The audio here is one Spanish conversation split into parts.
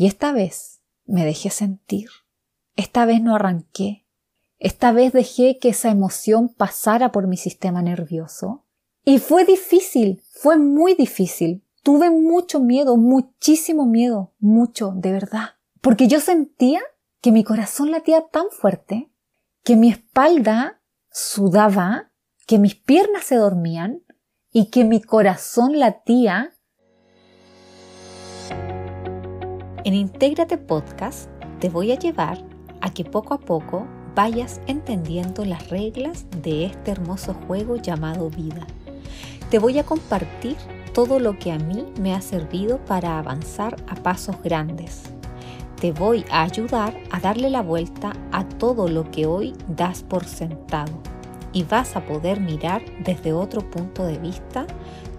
Y esta vez me dejé sentir. Esta vez no arranqué. Esta vez dejé que esa emoción pasara por mi sistema nervioso. Y fue difícil, fue muy difícil. Tuve mucho miedo, muchísimo miedo, mucho, de verdad. Porque yo sentía que mi corazón latía tan fuerte, que mi espalda sudaba, que mis piernas se dormían y que mi corazón latía. En Intégrate Podcast te voy a llevar a que poco a poco vayas entendiendo las reglas de este hermoso juego llamado vida. Te voy a compartir todo lo que a mí me ha servido para avanzar a pasos grandes. Te voy a ayudar a darle la vuelta a todo lo que hoy das por sentado y vas a poder mirar desde otro punto de vista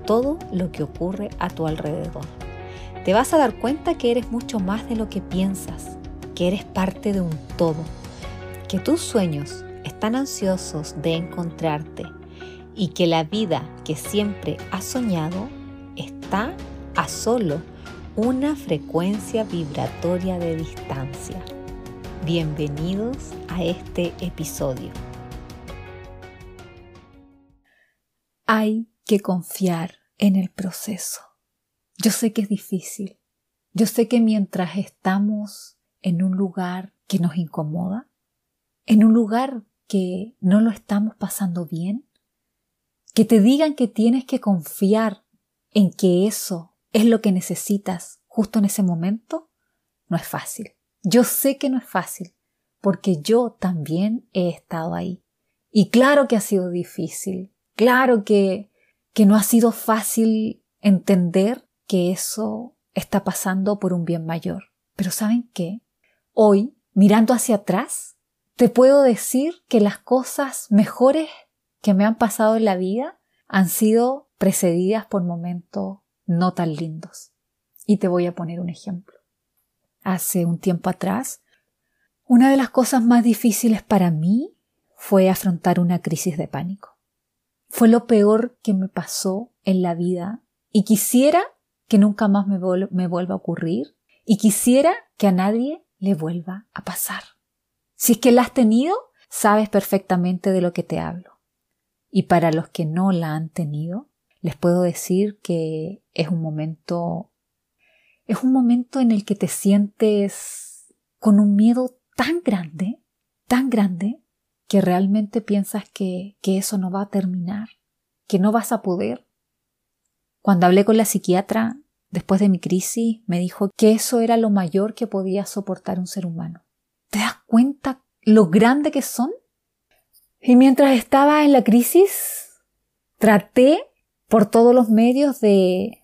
todo lo que ocurre a tu alrededor. Te vas a dar cuenta que eres mucho más de lo que piensas, que eres parte de un todo, que tus sueños están ansiosos de encontrarte y que la vida que siempre has soñado está a solo una frecuencia vibratoria de distancia. Bienvenidos a este episodio. Hay que confiar en el proceso. Yo sé que es difícil. Yo sé que mientras estamos en un lugar que nos incomoda, en un lugar que no lo estamos pasando bien, que te digan que tienes que confiar en que eso es lo que necesitas justo en ese momento, no es fácil. Yo sé que no es fácil, porque yo también he estado ahí. Y claro que ha sido difícil, claro que, que no ha sido fácil entender que eso está pasando por un bien mayor. Pero ¿saben qué? Hoy, mirando hacia atrás, te puedo decir que las cosas mejores que me han pasado en la vida han sido precedidas por momentos no tan lindos. Y te voy a poner un ejemplo. Hace un tiempo atrás, una de las cosas más difíciles para mí fue afrontar una crisis de pánico. Fue lo peor que me pasó en la vida y quisiera que nunca más me, vuelva a ocurrir y quisiera que a nadie le vuelva a pasar. Si es que la has tenido, sabes perfectamente de lo que te hablo. Y para los que no la han tenido, les puedo decir que es un momento, es un momento en el que te sientes con un miedo tan grande, tan grande, que realmente piensas que, que eso no va a terminar, que no vas a poder. Cuando hablé con la psiquiatra después de mi crisis, me dijo que eso era lo mayor que podía soportar un ser humano. ¿Te das cuenta lo grande que son? Y mientras estaba en la crisis, traté por todos los medios de,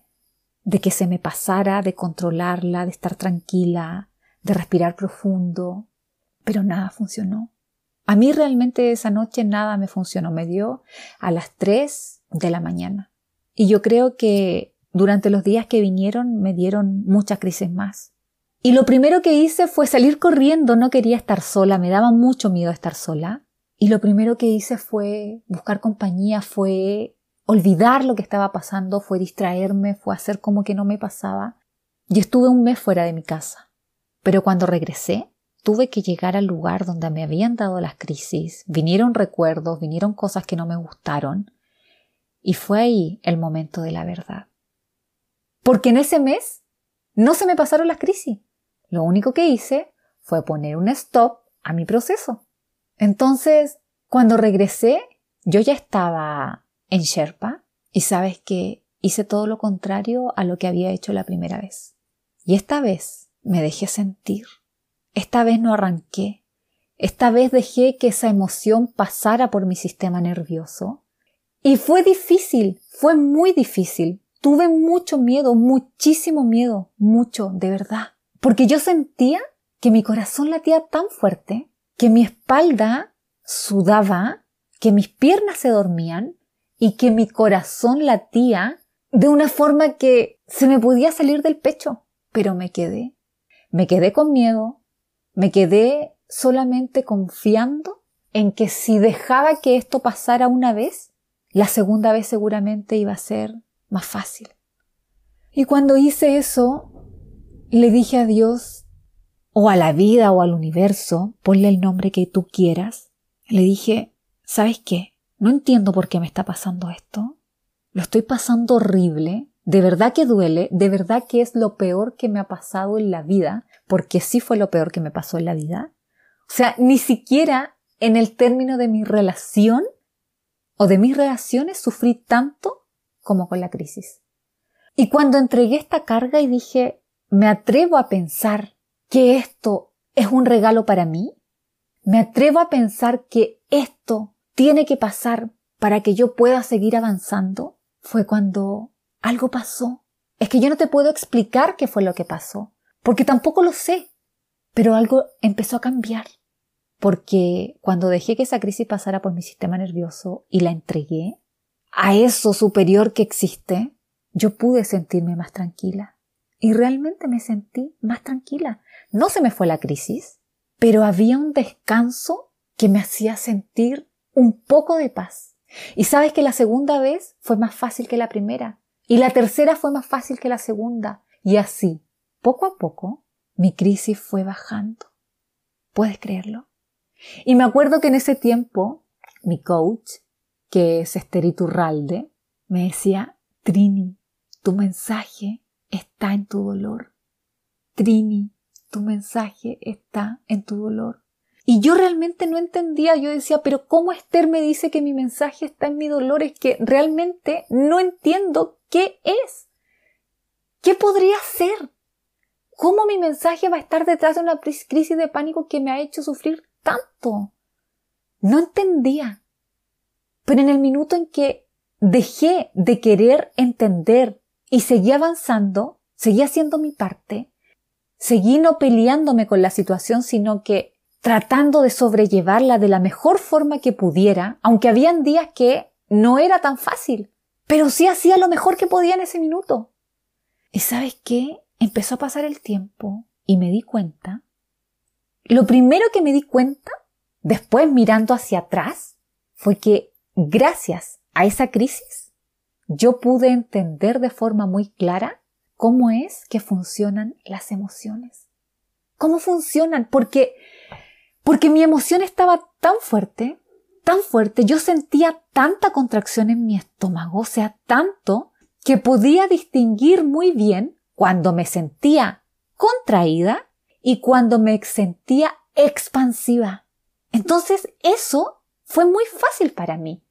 de que se me pasara, de controlarla, de estar tranquila, de respirar profundo, pero nada funcionó. A mí realmente esa noche nada me funcionó, me dio a las 3 de la mañana. Y yo creo que durante los días que vinieron me dieron muchas crisis más. Y lo primero que hice fue salir corriendo, no quería estar sola, me daba mucho miedo estar sola. Y lo primero que hice fue buscar compañía, fue olvidar lo que estaba pasando, fue distraerme, fue hacer como que no me pasaba. Y estuve un mes fuera de mi casa. Pero cuando regresé, tuve que llegar al lugar donde me habían dado las crisis, vinieron recuerdos, vinieron cosas que no me gustaron, y fue ahí el momento de la verdad. Porque en ese mes no se me pasaron las crisis. Lo único que hice fue poner un stop a mi proceso. Entonces, cuando regresé, yo ya estaba en Sherpa y sabes que hice todo lo contrario a lo que había hecho la primera vez. Y esta vez me dejé sentir. Esta vez no arranqué. Esta vez dejé que esa emoción pasara por mi sistema nervioso. Y fue difícil, fue muy difícil. Tuve mucho miedo, muchísimo miedo, mucho, de verdad. Porque yo sentía que mi corazón latía tan fuerte, que mi espalda sudaba, que mis piernas se dormían y que mi corazón latía de una forma que se me podía salir del pecho. Pero me quedé. Me quedé con miedo. Me quedé solamente confiando en que si dejaba que esto pasara una vez, la segunda vez seguramente iba a ser más fácil. Y cuando hice eso, le dije a Dios, o a la vida o al universo, ponle el nombre que tú quieras, le dije, ¿sabes qué? No entiendo por qué me está pasando esto. Lo estoy pasando horrible. De verdad que duele. De verdad que es lo peor que me ha pasado en la vida. Porque sí fue lo peor que me pasó en la vida. O sea, ni siquiera en el término de mi relación o de mis relaciones sufrí tanto como con la crisis. Y cuando entregué esta carga y dije, me atrevo a pensar que esto es un regalo para mí, me atrevo a pensar que esto tiene que pasar para que yo pueda seguir avanzando, fue cuando algo pasó. Es que yo no te puedo explicar qué fue lo que pasó, porque tampoco lo sé, pero algo empezó a cambiar. Porque cuando dejé que esa crisis pasara por mi sistema nervioso y la entregué a eso superior que existe, yo pude sentirme más tranquila. Y realmente me sentí más tranquila. No se me fue la crisis, pero había un descanso que me hacía sentir un poco de paz. Y sabes que la segunda vez fue más fácil que la primera. Y la tercera fue más fácil que la segunda. Y así, poco a poco, mi crisis fue bajando. ¿Puedes creerlo? Y me acuerdo que en ese tiempo, mi coach, que es Esther Iturralde, me decía, Trini, tu mensaje está en tu dolor. Trini, tu mensaje está en tu dolor. Y yo realmente no entendía, yo decía, pero ¿cómo Esther me dice que mi mensaje está en mi dolor? Es que realmente no entiendo qué es. ¿Qué podría ser? ¿Cómo mi mensaje va a estar detrás de una crisis de pánico que me ha hecho sufrir tanto? No entendía. Pero en el minuto en que dejé de querer entender y seguí avanzando, seguí haciendo mi parte, seguí no peleándome con la situación, sino que tratando de sobrellevarla de la mejor forma que pudiera, aunque habían días que no era tan fácil, pero sí hacía lo mejor que podía en ese minuto. ¿Y sabes qué? Empezó a pasar el tiempo y me di cuenta. Lo primero que me di cuenta, después mirando hacia atrás, fue que gracias a esa crisis, yo pude entender de forma muy clara cómo es que funcionan las emociones. ¿Cómo funcionan? Porque, porque mi emoción estaba tan fuerte, tan fuerte, yo sentía tanta contracción en mi estómago, o sea, tanto que podía distinguir muy bien cuando me sentía contraída y cuando me sentía expansiva. Entonces eso fue muy fácil para mí.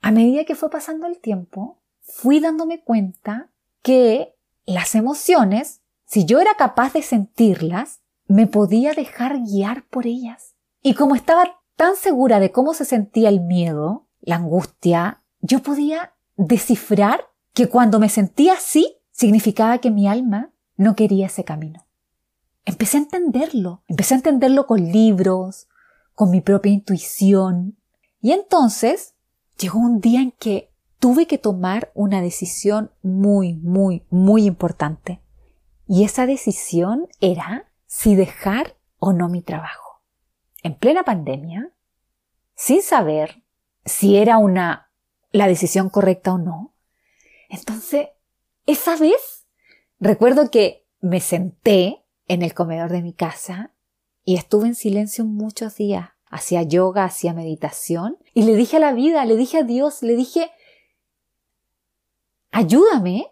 A medida que fue pasando el tiempo, fui dándome cuenta que las emociones, si yo era capaz de sentirlas, me podía dejar guiar por ellas. Y como estaba tan segura de cómo se sentía el miedo, la angustia, yo podía descifrar que cuando me sentía así, significaba que mi alma no quería ese camino. Empecé a entenderlo, empecé a entenderlo con libros, con mi propia intuición. Y entonces llegó un día en que tuve que tomar una decisión muy, muy, muy importante. Y esa decisión era si dejar o no mi trabajo. En plena pandemia, sin saber si era una la decisión correcta o no. Entonces, esa vez recuerdo que me senté en el comedor de mi casa y estuve en silencio muchos días hacía yoga, hacía meditación, y le dije a la vida, le dije a Dios, le dije, ayúdame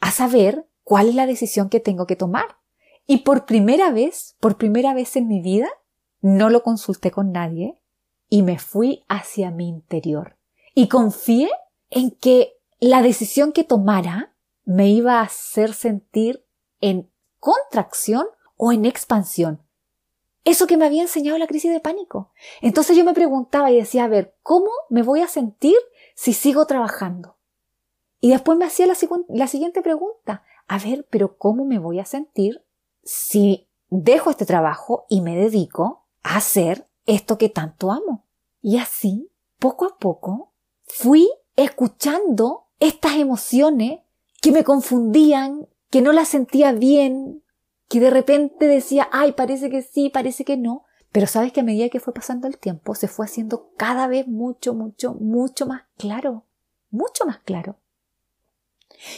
a saber cuál es la decisión que tengo que tomar. Y por primera vez, por primera vez en mi vida, no lo consulté con nadie y me fui hacia mi interior. Y confié en que la decisión que tomara me iba a hacer sentir en contracción o en expansión, eso que me había enseñado la crisis de pánico. Entonces yo me preguntaba y decía, a ver, ¿cómo me voy a sentir si sigo trabajando? Y después me hacía la, la siguiente pregunta, a ver, pero ¿cómo me voy a sentir si dejo este trabajo y me dedico a hacer esto que tanto amo? Y así, poco a poco, fui escuchando estas emociones que me confundían, que no las sentía bien, que de repente decía, ay, parece que sí, parece que no, pero sabes que a medida que fue pasando el tiempo se fue haciendo cada vez mucho, mucho, mucho más claro, mucho más claro.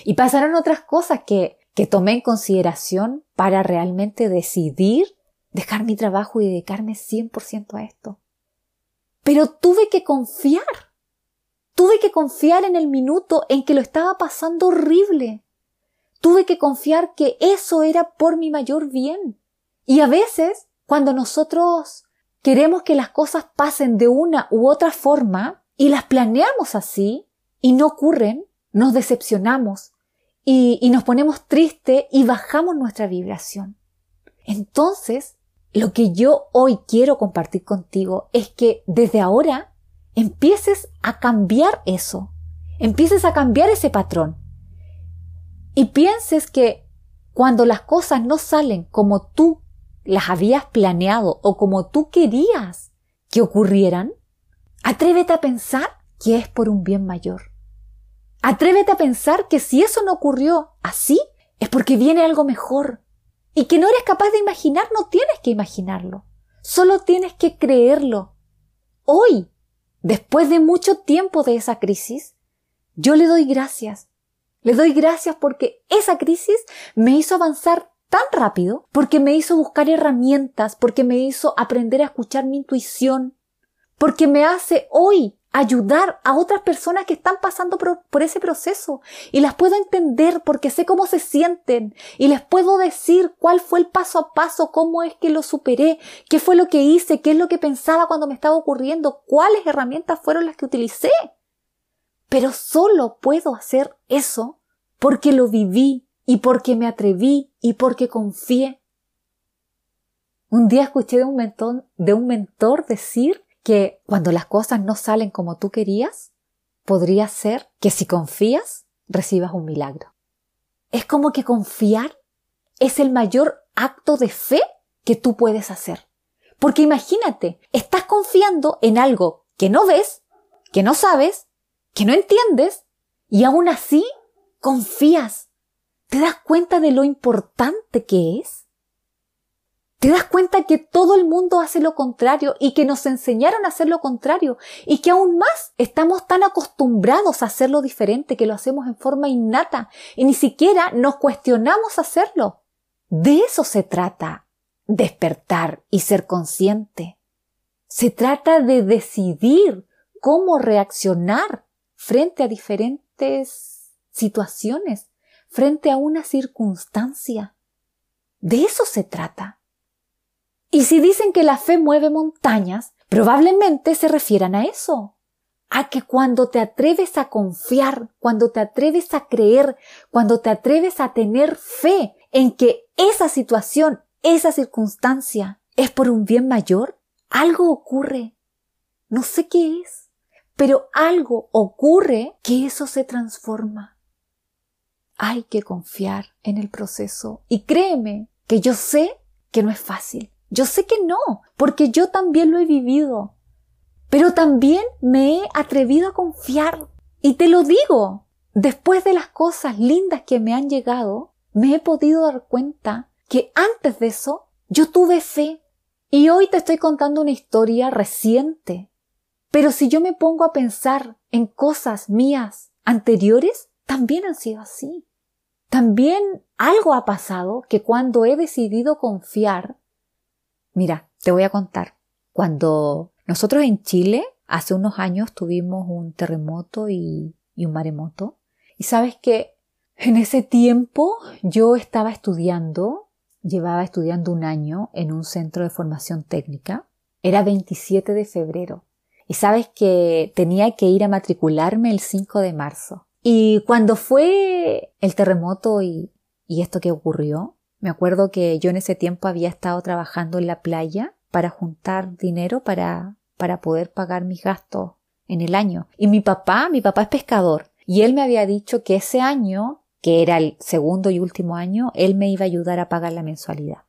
Y pasaron otras cosas que, que tomé en consideración para realmente decidir dejar mi trabajo y dedicarme 100% a esto. Pero tuve que confiar. Tuve que confiar en el minuto en que lo estaba pasando horrible. Tuve que confiar que eso era por mi mayor bien. Y a veces, cuando nosotros queremos que las cosas pasen de una u otra forma y las planeamos así y no ocurren, nos decepcionamos y, nos ponemos tristes y bajamos nuestra vibración. Entonces, lo que yo hoy quiero compartir contigo es que desde ahora empieces a cambiar eso, empieces a cambiar ese patrón y pienses que cuando las cosas no salen como tú las habías planeado o como tú querías que ocurrieran, atrévete a pensar que es por un bien mayor. Atrévete a pensar que si eso no ocurrió así, es porque viene algo mejor, y que no eres capaz de imaginar, no tienes que imaginarlo. Solo tienes que creerlo. Hoy, después de mucho tiempo de esa crisis, yo le doy gracias. Le doy gracias porque esa crisis me hizo avanzar tan rápido, porque me hizo buscar herramientas, porque me hizo aprender a escuchar mi intuición, porque me hace hoy ayudar a otras personas que están pasando por, ese proceso y las puedo entender porque sé cómo se sienten y les puedo decir cuál fue el paso a paso, cómo es que lo superé, qué fue lo que hice, qué es lo que pensaba cuando me estaba ocurriendo, cuáles herramientas fueron las que utilicé. Pero solo puedo hacer eso porque lo viví y porque me atreví y porque confié. Un día escuché de un mentor, de un mentor decir que cuando las cosas no salen como tú querías, podría ser que si confías, recibas un milagro. Es como que confiar es el mayor acto de fe que tú puedes hacer. Porque imagínate, estás confiando en algo que no ves, que no sabes, que no entiendes, y aún así confías. ¿Te das cuenta de lo importante que es? Te das cuenta que todo el mundo hace lo contrario y que nos enseñaron a hacer lo contrario y que aún más estamos tan acostumbrados a hacerlo diferente que lo hacemos en forma innata y ni siquiera nos cuestionamos hacerlo. De eso se trata, despertar y ser consciente. Se trata de decidir cómo reaccionar frente a diferentes situaciones, frente a una circunstancia. De eso se trata. Y si dicen que la fe mueve montañas, probablemente se refieran a eso. A que cuando te atreves a confiar, cuando te atreves a creer, cuando te atreves a tener fe en que esa situación, esa circunstancia es por un bien mayor, algo ocurre. No sé qué es, pero algo ocurre que eso se transforma. Hay que confiar en el proceso y créeme que yo sé que no es fácil. Yo sé que no, porque yo también lo he vivido. Pero también me he atrevido a confiar. Y te lo digo, después de las cosas lindas que me han llegado, me he podido dar cuenta que antes de eso yo tuve fe. Y hoy te estoy contando una historia reciente. Pero si yo me pongo a pensar en cosas mías anteriores, también han sido así. También algo ha pasado que cuando he decidido confiar, Mira, te voy a contar. Cuando nosotros en Chile, hace unos años tuvimos un terremoto y, un maremoto. Y sabes que en ese tiempo yo estaba estudiando, llevaba estudiando un año en un centro de formación técnica. Era 27 de febrero. Y sabes que tenía que ir a matricularme el 5 de marzo. Y cuando fue el terremoto y, y esto que ocurrió, me acuerdo que yo en ese tiempo había estado trabajando en la playa para juntar dinero para, para poder pagar mis gastos en el año. Y mi papá, mi papá es pescador, y él me había dicho que ese año, que era el segundo y último año, él me iba a ayudar a pagar la mensualidad.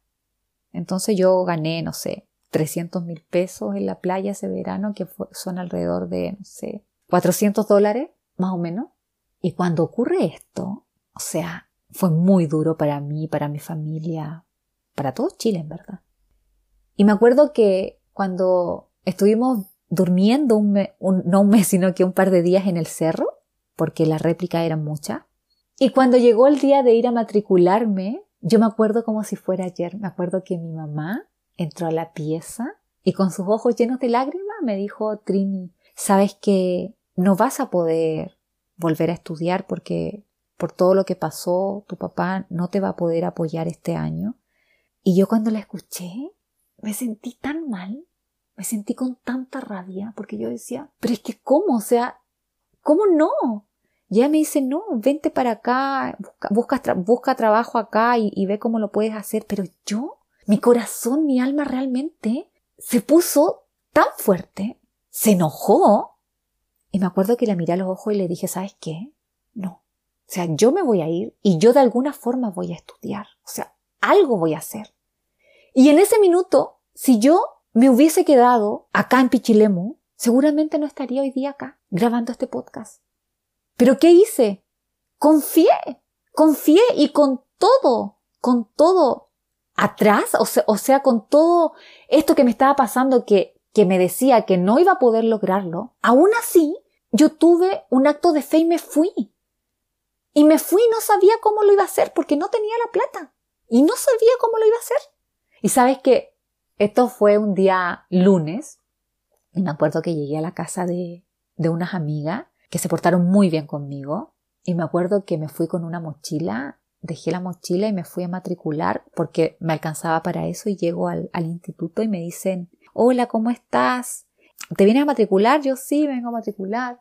Entonces yo gané, no sé, 300 mil pesos en la playa ese verano, que son alrededor de, no sé, 400 dólares, más o menos. Y cuando ocurre esto, o sea, fue muy duro para mí, para mi familia, para todo Chile, en verdad. Y me acuerdo que cuando estuvimos durmiendo un, no un mes, sino que un par de días en el cerro, porque la réplica era mucha, Y cuando llegó el día de ir a matricularme, yo me acuerdo como si fuera ayer, me acuerdo que mi mamá entró a la pieza y con sus ojos llenos de lágrimas me dijo, Trini, sabes que no vas a poder volver a estudiar porque por todo lo que pasó, tu papá no te va a poder apoyar este año. Y yo cuando la escuché, me sentí tan mal, me sentí con tanta rabia, porque yo decía, pero es que ¿cómo? O sea, ¿cómo no? Ya me dice, no, vente para acá, busca, busca, trabajo acá y, y ve cómo lo puedes hacer. Pero yo, mi corazón, mi alma realmente se puso tan fuerte, se enojó. Y me acuerdo que la miré a los ojos y le dije, ¿sabes qué? No. O sea, yo me voy a ir y yo de alguna forma voy a estudiar. O sea, algo voy a hacer. Y en ese minuto, si yo me hubiese quedado acá en Pichilemu, seguramente no estaría hoy día acá grabando este podcast. Pero ¿qué hice? Confié, confié y con todo, con todo atrás, o sea, con todo esto que me estaba pasando que, que me decía que no iba a poder lograrlo, aún así yo tuve un acto de fe y me fui. Y me fui y no sabía cómo lo iba a hacer porque no tenía la plata. Y no sabía cómo lo iba a hacer. Y sabes que esto fue un día lunes. Y me acuerdo que llegué a la casa de, de unas amigas que se portaron muy bien conmigo. Y me acuerdo que me fui con una mochila, dejé la mochila y me fui a matricular porque me alcanzaba para eso y llego al, instituto y me dicen, hola, ¿cómo estás? ¿Te vienes a matricular? Yo sí, vengo a matricular.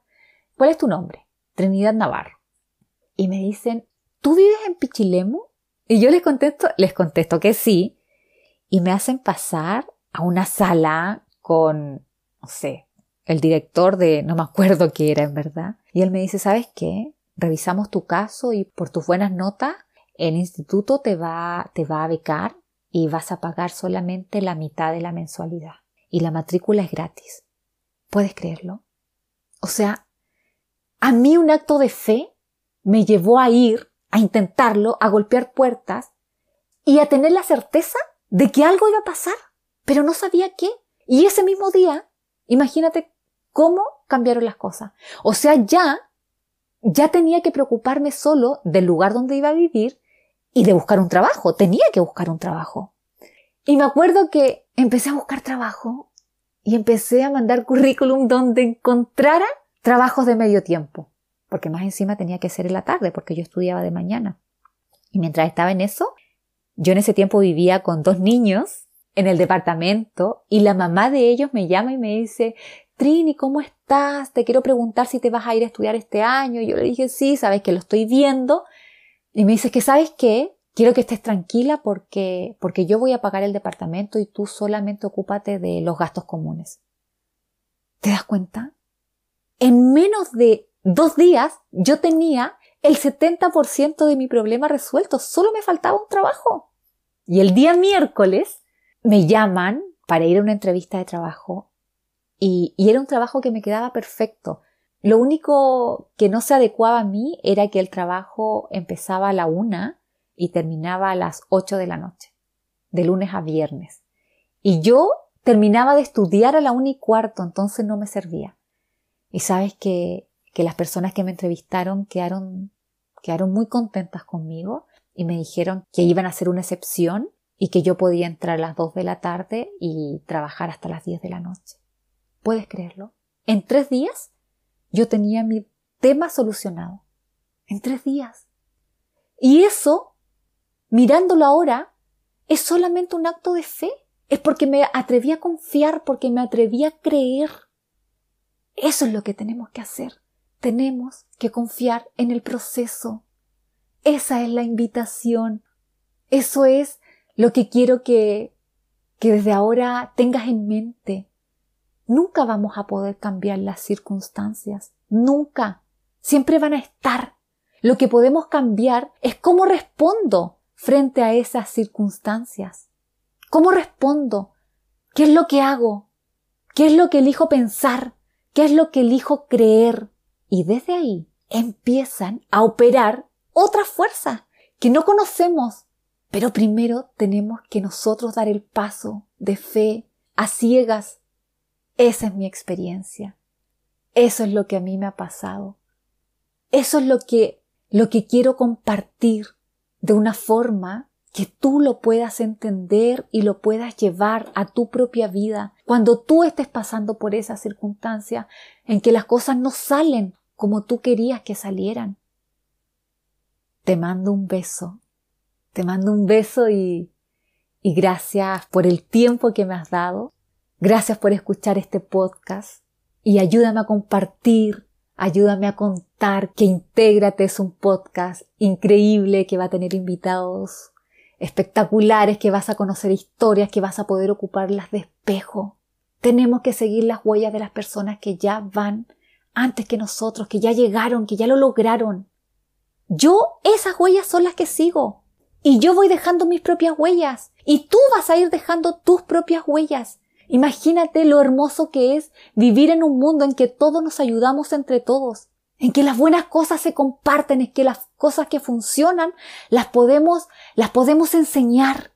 ¿Cuál es tu nombre? Trinidad Navarro. Y me dicen, ¿tú vives en Pichilemu? Y yo les contesto, les contesto que sí. Y me hacen pasar a una sala con, no sé, el director de, no me acuerdo qué era en verdad, y él me dice, ¿sabes qué? Revisamos tu caso y por tus buenas notas, el instituto te va, te va a becar y vas a pagar solamente la mitad de la mensualidad. Y la matrícula es gratis. ¿Puedes creerlo? O sea, a mí un acto de fe me llevó a ir, a intentarlo, a golpear puertas y a tener la certeza de que algo iba a pasar, pero no sabía qué. Y ese mismo día, imagínate cómo cambiaron las cosas. O sea, ya, ya tenía que preocuparme solo del lugar donde iba a vivir y de buscar un trabajo. Tenía que buscar un trabajo. Y me acuerdo que empecé a buscar trabajo y empecé a mandar currículum donde encontrara trabajos de medio tiempo. Porque más encima tenía que ser en la tarde porque yo estudiaba de mañana. Y mientras estaba en eso, yo en ese tiempo vivía con dos niños en el departamento y la mamá de ellos me llama y me dice, Trini, ¿cómo estás? Te quiero preguntar si te vas a ir a estudiar este año. Y yo le dije, sí, sabes que lo estoy viendo. Y me dice que, ¿sabes qué? Quiero que estés tranquila porque, porque yo voy a pagar el departamento y tú solamente ocúpate de los gastos comunes. ¿Te das cuenta? En menos de dos días yo tenía el 70% de mi problema resuelto. Solo me faltaba un trabajo. Y el día miércoles me llaman para ir a una entrevista de trabajo y, era un trabajo que me quedaba perfecto. Lo único que no se adecuaba a mí era que el trabajo empezaba a la una y terminaba a las ocho de la noche, de lunes a viernes. Y yo terminaba de estudiar a la una y cuarto, entonces no me servía. Y sabes que, que las personas que me entrevistaron quedaron, quedaron muy contentas conmigo y me dijeron que iban a hacer una excepción y que yo podía entrar a las dos de la tarde y trabajar hasta las diez de la noche. ¿Puedes creerlo? En tres días yo tenía mi tema solucionado. En tres días. Y eso, mirándolo ahora, es solamente un acto de fe. Es porque me atreví a confiar, porque me atreví a creer. Eso es lo que tenemos que hacer. Tenemos que confiar en el proceso. Esa es la invitación. Eso es lo que quiero que, que desde ahora tengas en mente. Nunca vamos a poder cambiar las circunstancias. Nunca. Siempre van a estar. Lo que podemos cambiar es cómo respondo frente a esas circunstancias. ¿Cómo respondo? ¿Qué es lo que hago? ¿Qué es lo que elijo pensar? ¿Qué es lo que elijo creer? Y desde ahí empiezan a operar otras fuerzas que no conocemos. Pero primero tenemos que nosotros dar el paso de fe a ciegas esa es mi experiencia. Eso es lo que a mí me ha pasado. Eso es lo que lo que quiero compartir de una forma que tú lo puedas entender y lo puedas llevar a tu propia vida cuando tú estés pasando por esa circunstancia en que las cosas no salen como tú querías que salieran. Te mando un beso, te mando un beso y, y gracias por el tiempo que me has dado, gracias por escuchar este podcast y ayúdame a compartir Ayúdame a contar que Intégrate es un podcast increíble que va a tener invitados espectaculares, que vas a conocer historias, que vas a poder ocuparlas de espejo. Tenemos que seguir las huellas de las personas que ya van antes que nosotros, que ya llegaron, que ya lo lograron. Yo esas huellas son las que sigo. Y yo voy dejando mis propias huellas. Y tú vas a ir dejando tus propias huellas. Imagínate lo hermoso que es vivir en un mundo en que todos nos ayudamos entre todos, en que las buenas cosas se comparten, en que las cosas que funcionan las podemos, las podemos enseñar.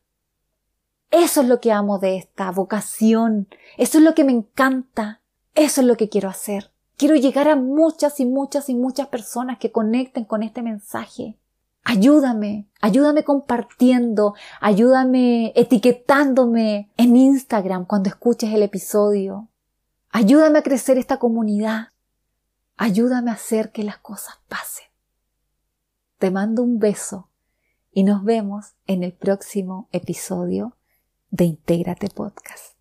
Eso es lo que amo de esta vocación, eso es lo que me encanta, eso es lo que quiero hacer. Quiero llegar a muchas y muchas y muchas personas que conecten con este mensaje. Ayúdame, ayúdame compartiendo, ayúdame etiquetándome en Instagram cuando escuches el episodio. Ayúdame a crecer esta comunidad. Ayúdame a hacer que las cosas pasen. Te mando un beso y nos vemos en el próximo episodio de Intégrate Podcast.